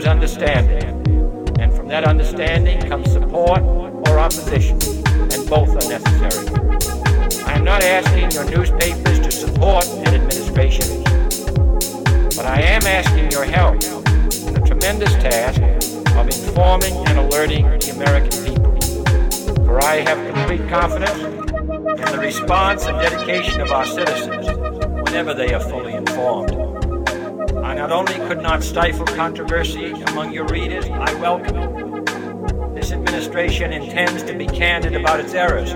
comes understanding, and from that understanding comes support or opposition, and both are necessary. I am not asking your newspapers to support an administration, but I am asking your help. In the tremendous task of informing and alerting the American people. For I have complete confidence in the response and dedication of our citizens not stifle controversy among your readers, I welcome it. This administration intends to be candid about its errors.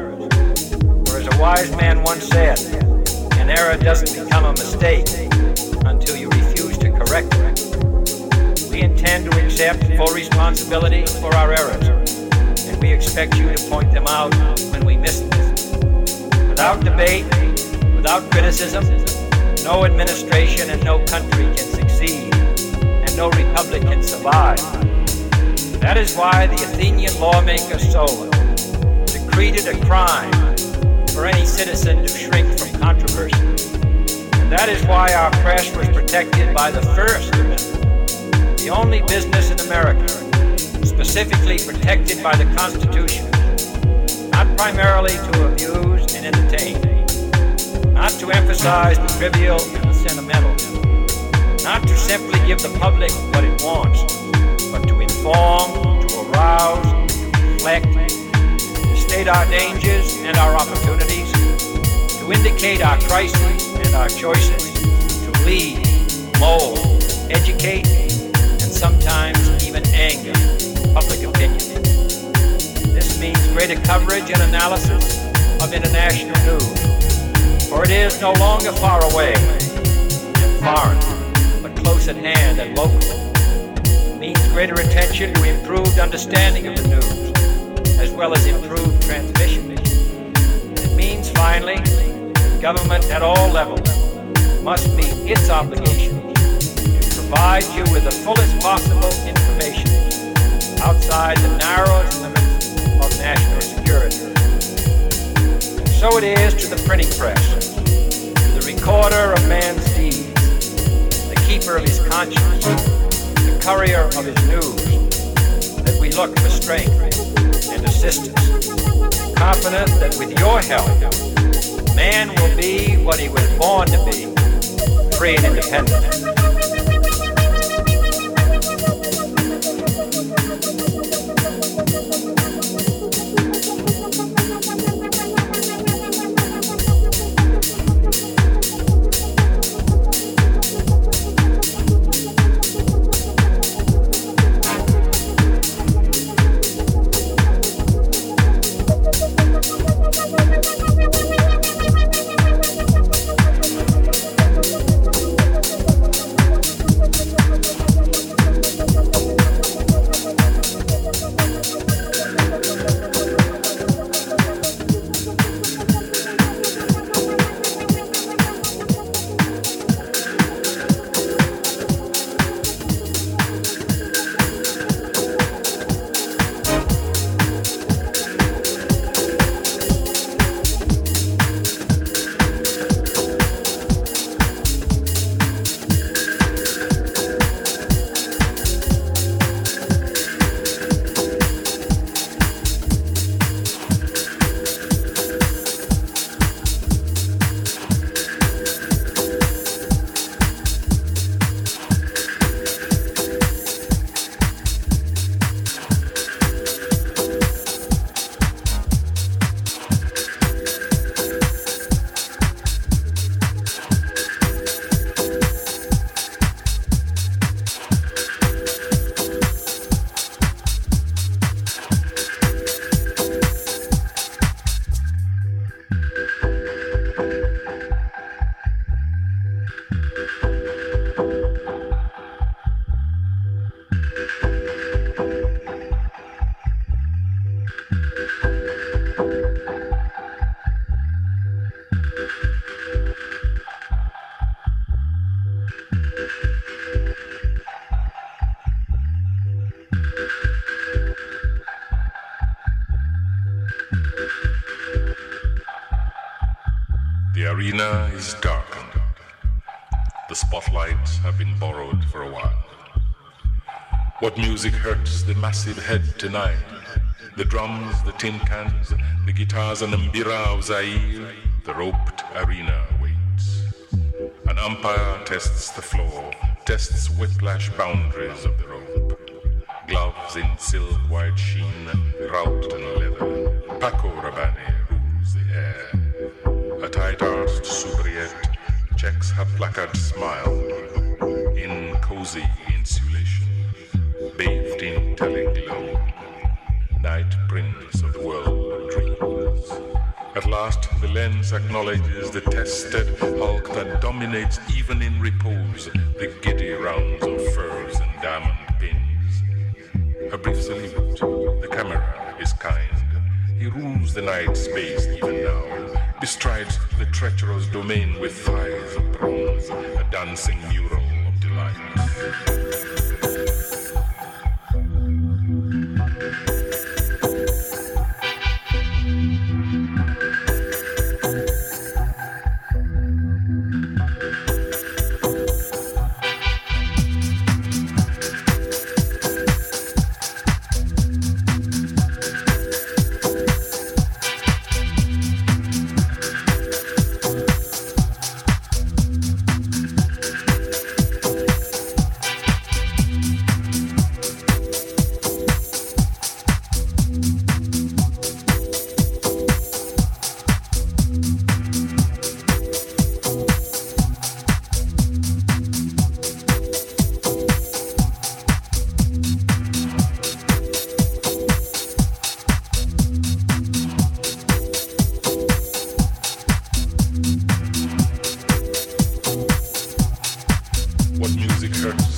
For as a wise man once said, an error doesn't become a mistake until you refuse to correct it. We intend to accept full responsibility for our errors, and we expect you to point them out when we miss them. Without debate, without criticism, no administration and no country can no republic can survive. That is why the Athenian lawmaker Solon decreed it a crime for any citizen to shrink from controversy. And that is why our press was protected by the First Amendment, the only business in America specifically protected by the Constitution, not primarily to amuse and entertain, not to emphasize the trivial and the sentimental, not to simply give the public what it wants, but to inform, to arouse, to reflect, to state our dangers and our opportunities, to indicate our crises and our choices, to lead, mold, educate, and sometimes even anger public opinion. This means greater coverage and analysis of international news, for it is no longer far away and foreign, close at hand and local. Means greater attention to improved understanding of the news, as well as improved transmission. It means, finally, government at all levels must meet its obligation to provide you with the fullest possible information outside the narrowest limits of national security. So it is to the printing press, to the recorder of man's keeper of his conscience, the courier of his news, that we look for strength and assistance, confident that with your help, man will be what he was born to be, free and independent. Music hurts the massive head tonight? The drums, the tin cans, the guitars and mbira of Zaire. The roped arena waits. An umpire tests the floor, tests whiplash boundaries of the rope. Dancing mural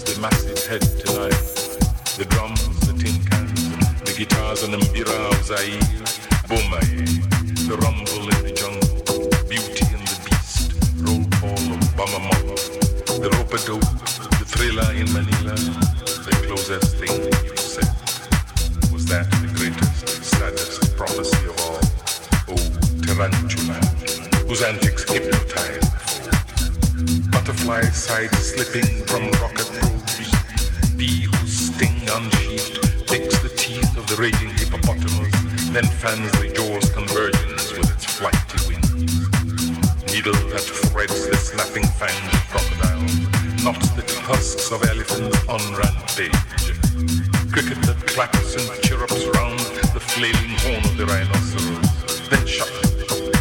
The massive head to life. The drums, the tin cans, the guitars and the mbira of Zaire. boom! the rumble in the jungle, beauty and the beast, roll call of Bamamolo, the rope dope, the thriller in Manila, the closest thing you said. Was that the greatest, saddest prophecy of all? Oh, Tarantula, whose antics hypnotized my side slipping from rocket probes. Bee whose sting unsheathed picks the teeth of the raging hippopotamus, then fans the jaw's convergence with its flighty wings. Needle that threads the snapping fangs of crocodile, Not the tusks of elephants on rampage. Cricket that claps and chirrups round the flailing horn of the rhinoceros, then shut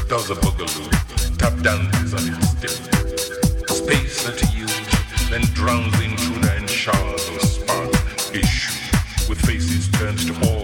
does a boogaloo, tap dances on its stick space that yields, then drowns in tuna and showers of spark issue, with faces turned to.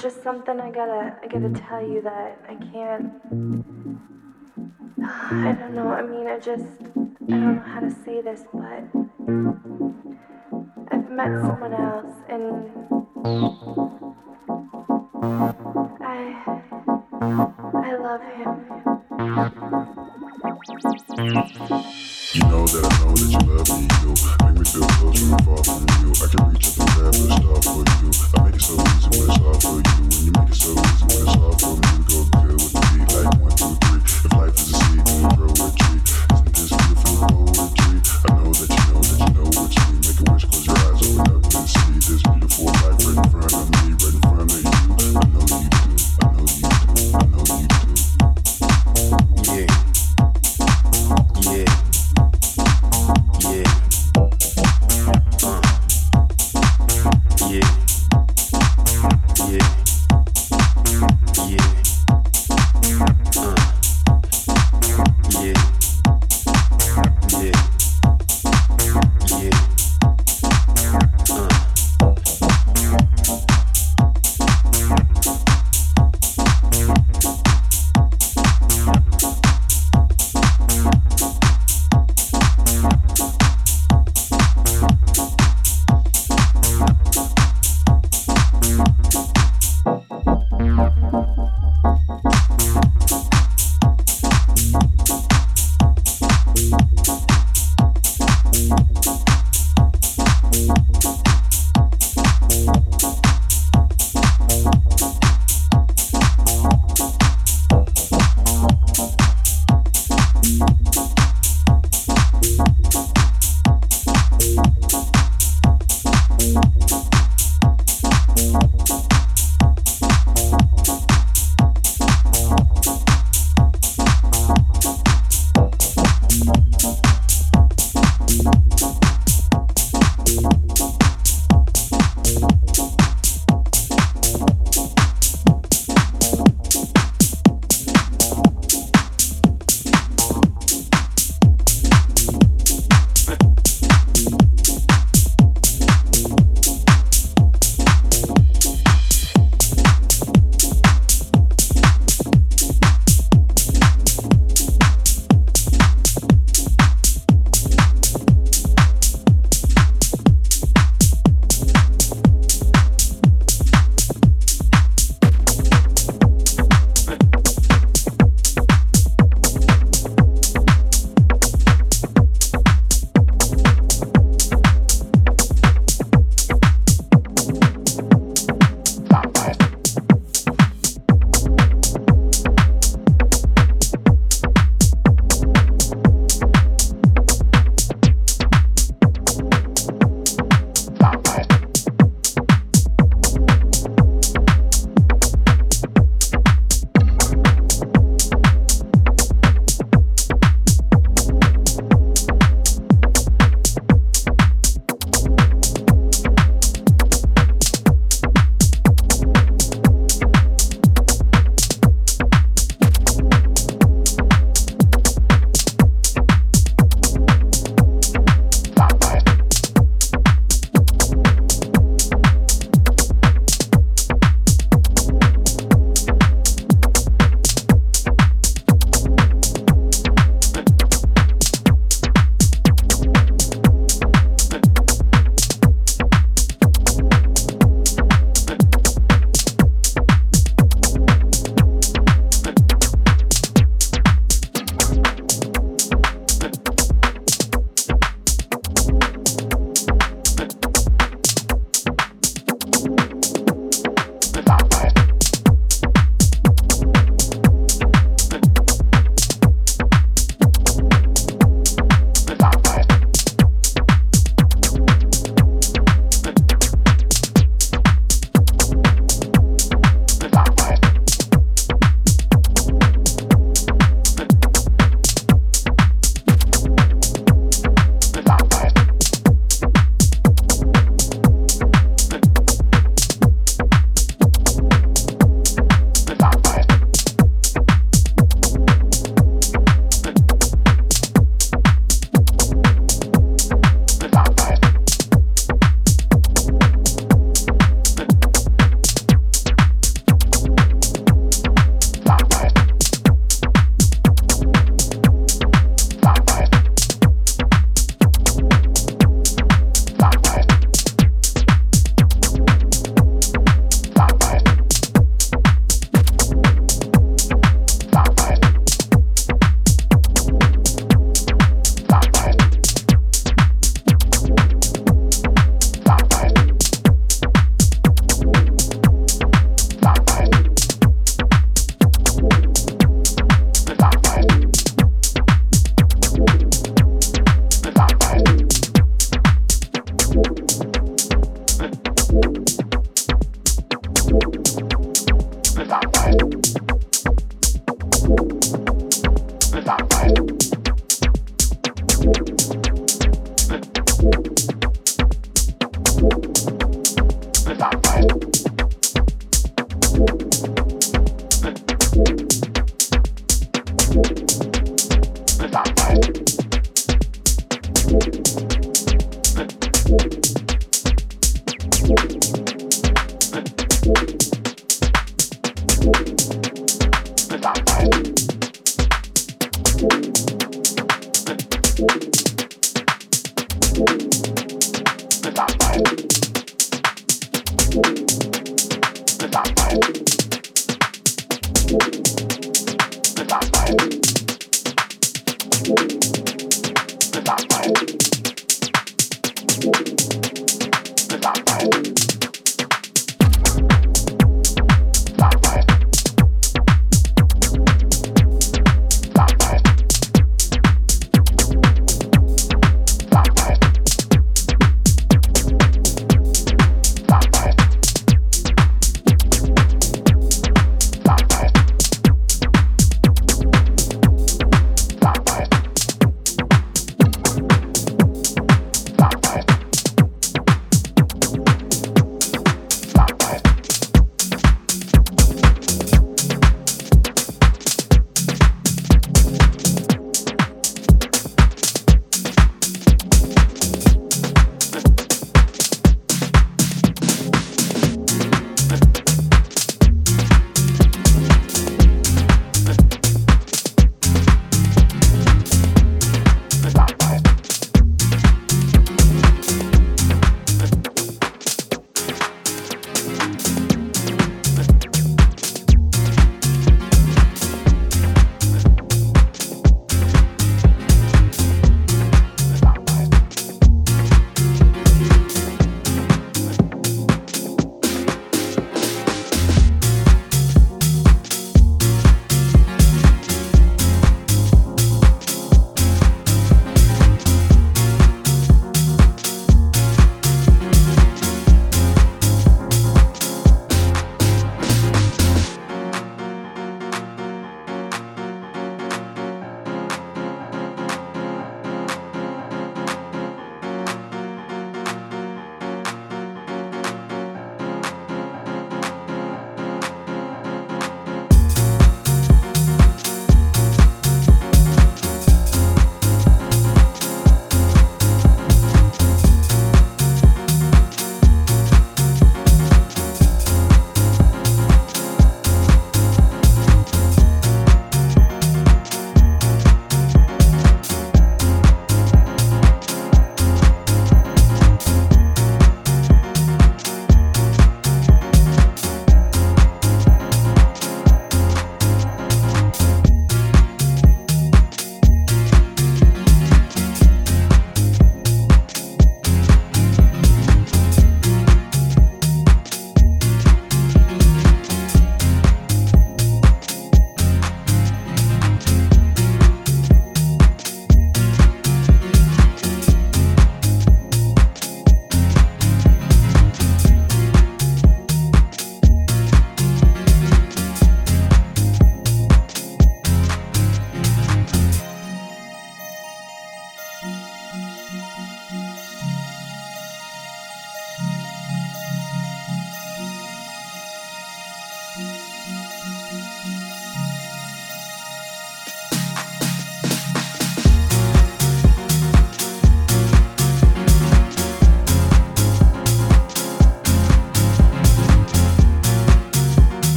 Just something I gotta I gotta tell you that I can't. I don't know. I mean, I just I don't know how to say this, but I've met someone else, and I I love him. You know that I know that you love me, you make me feel close when I'm far from you. I can reach up and grab a star for you. Easy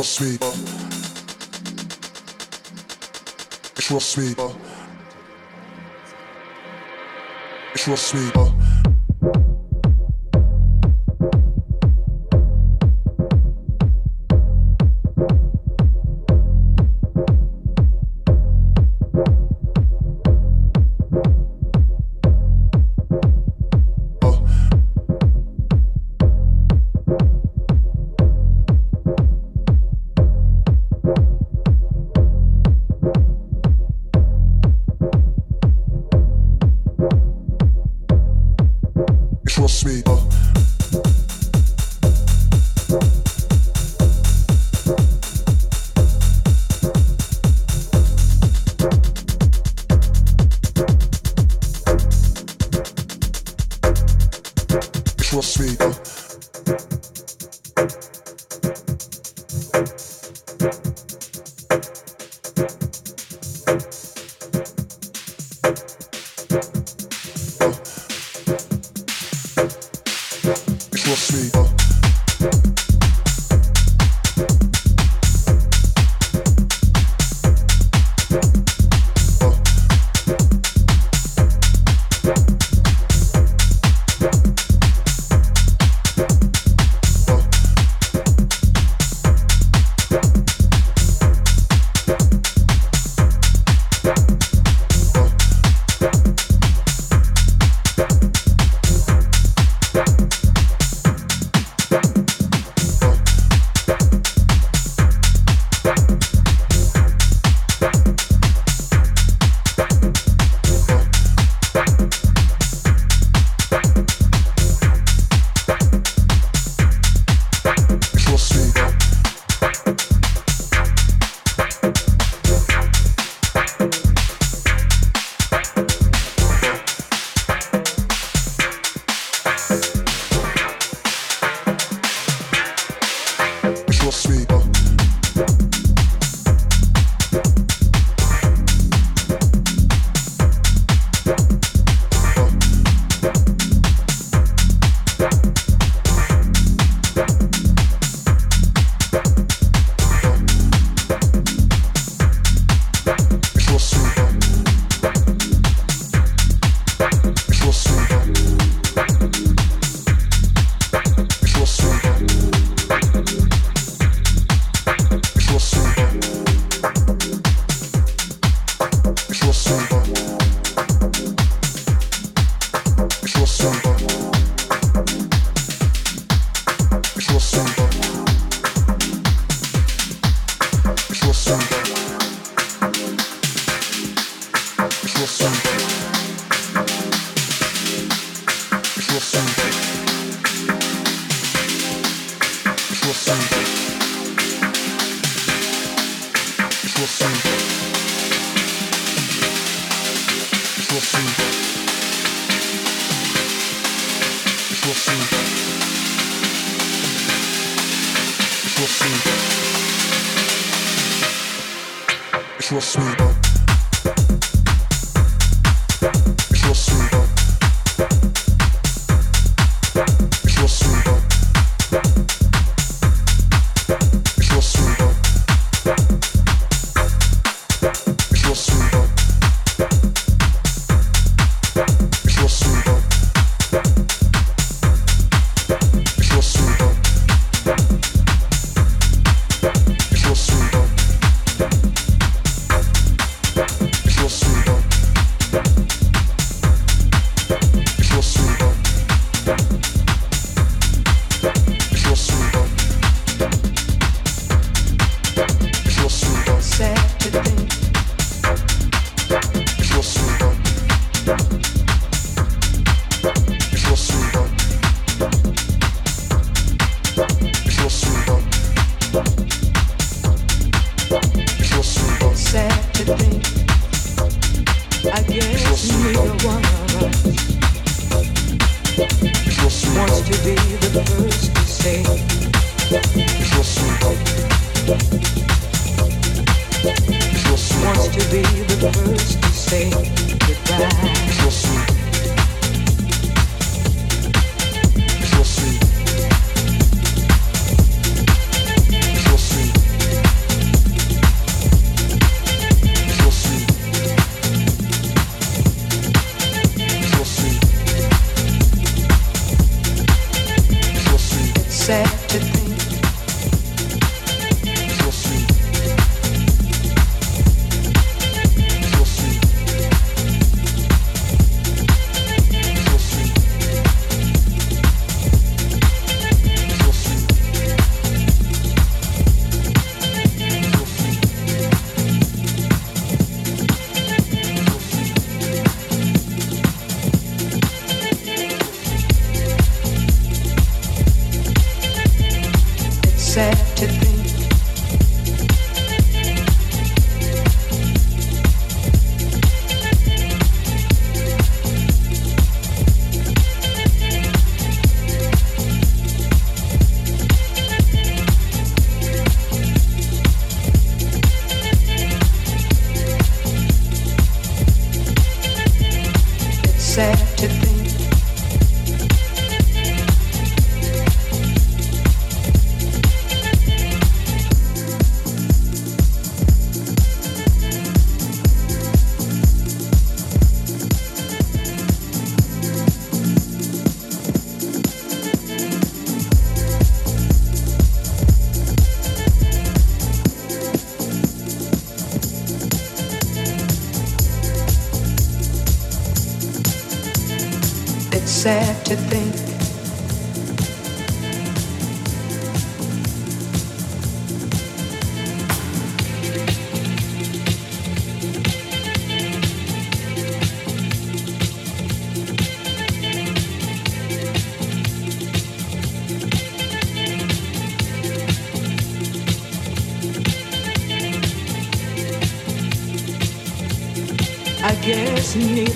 Trust me. Trust me.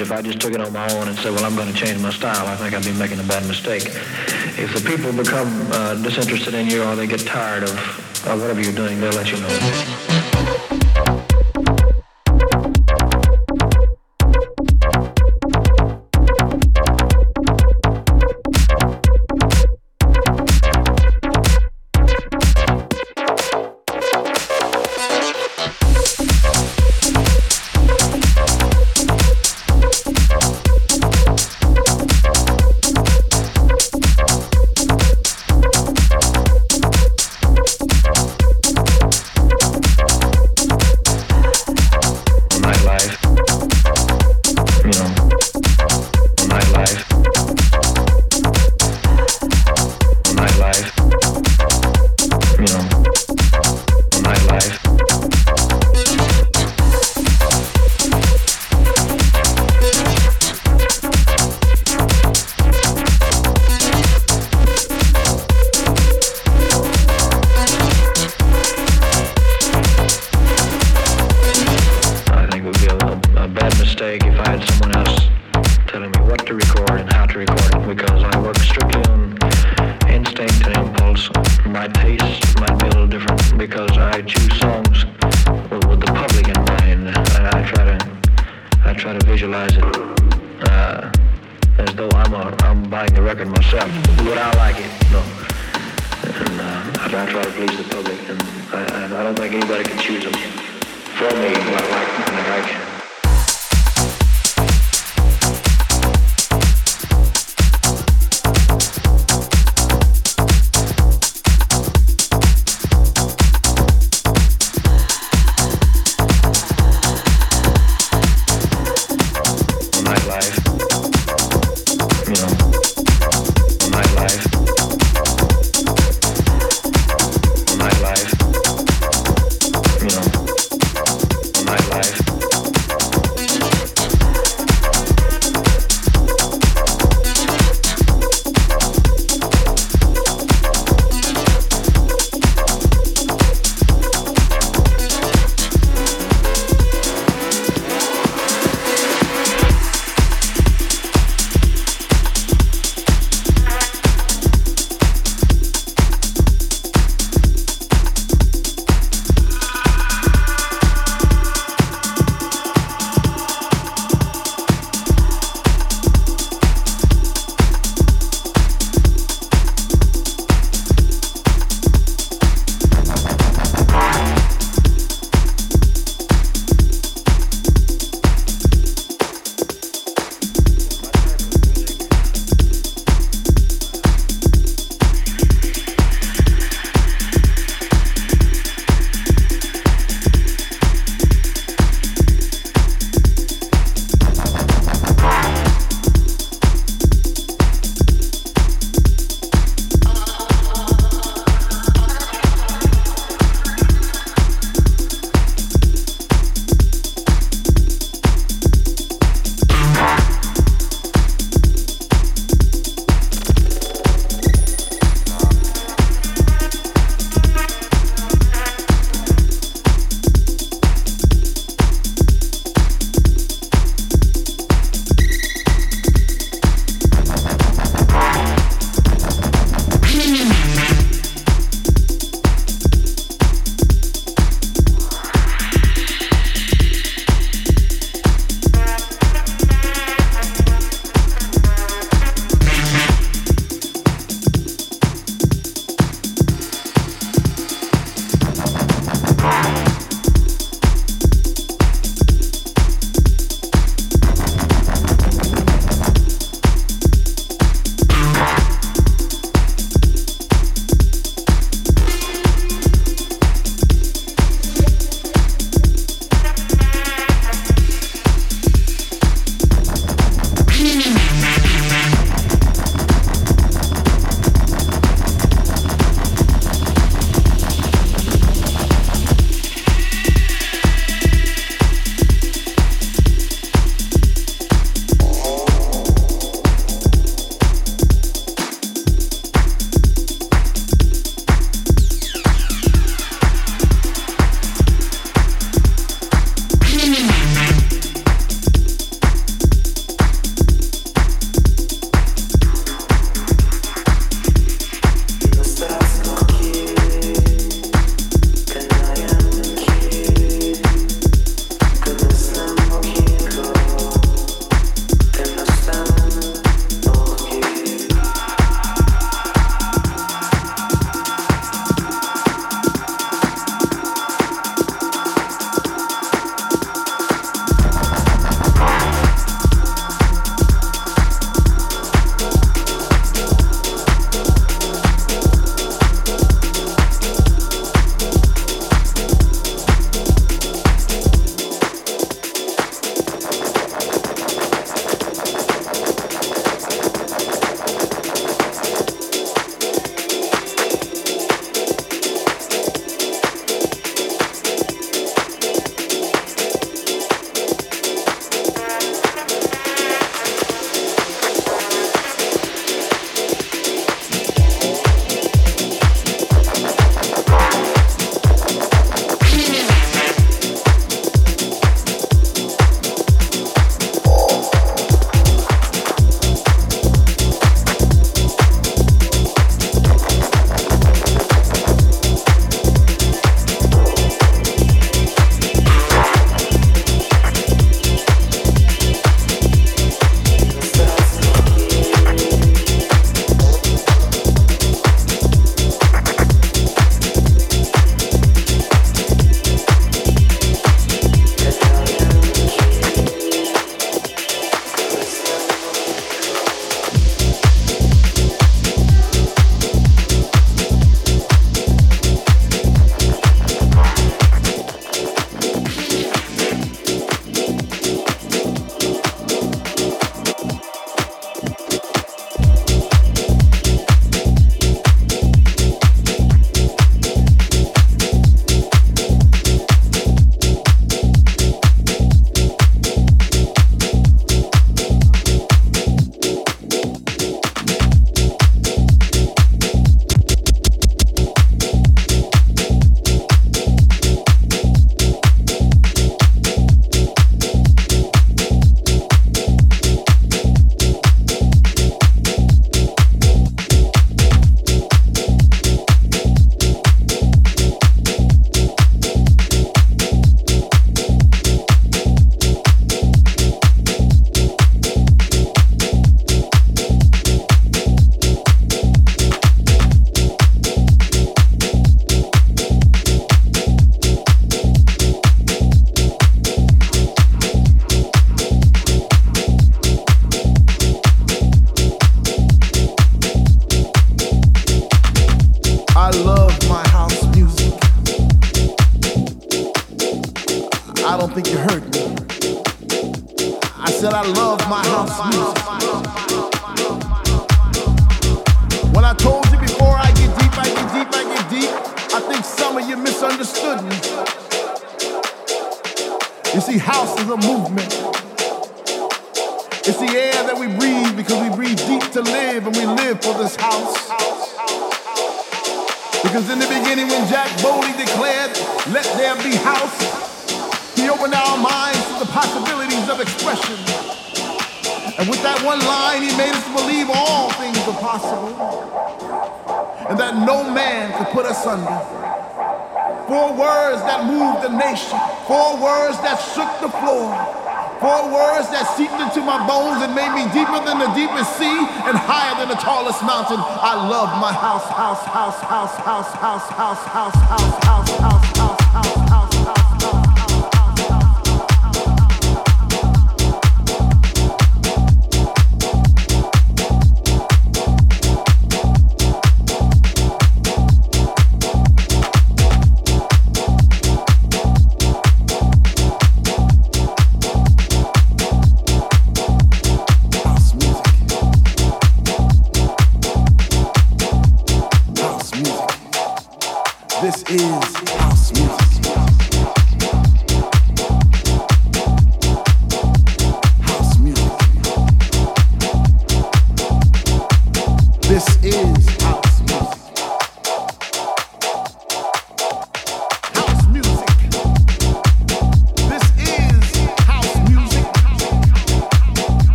If I just took it on my own and said, well, I'm going to change my style, I think I'd be making a bad mistake. If the people become uh, disinterested in you or they get tired of uh, whatever you're doing, they'll let you know.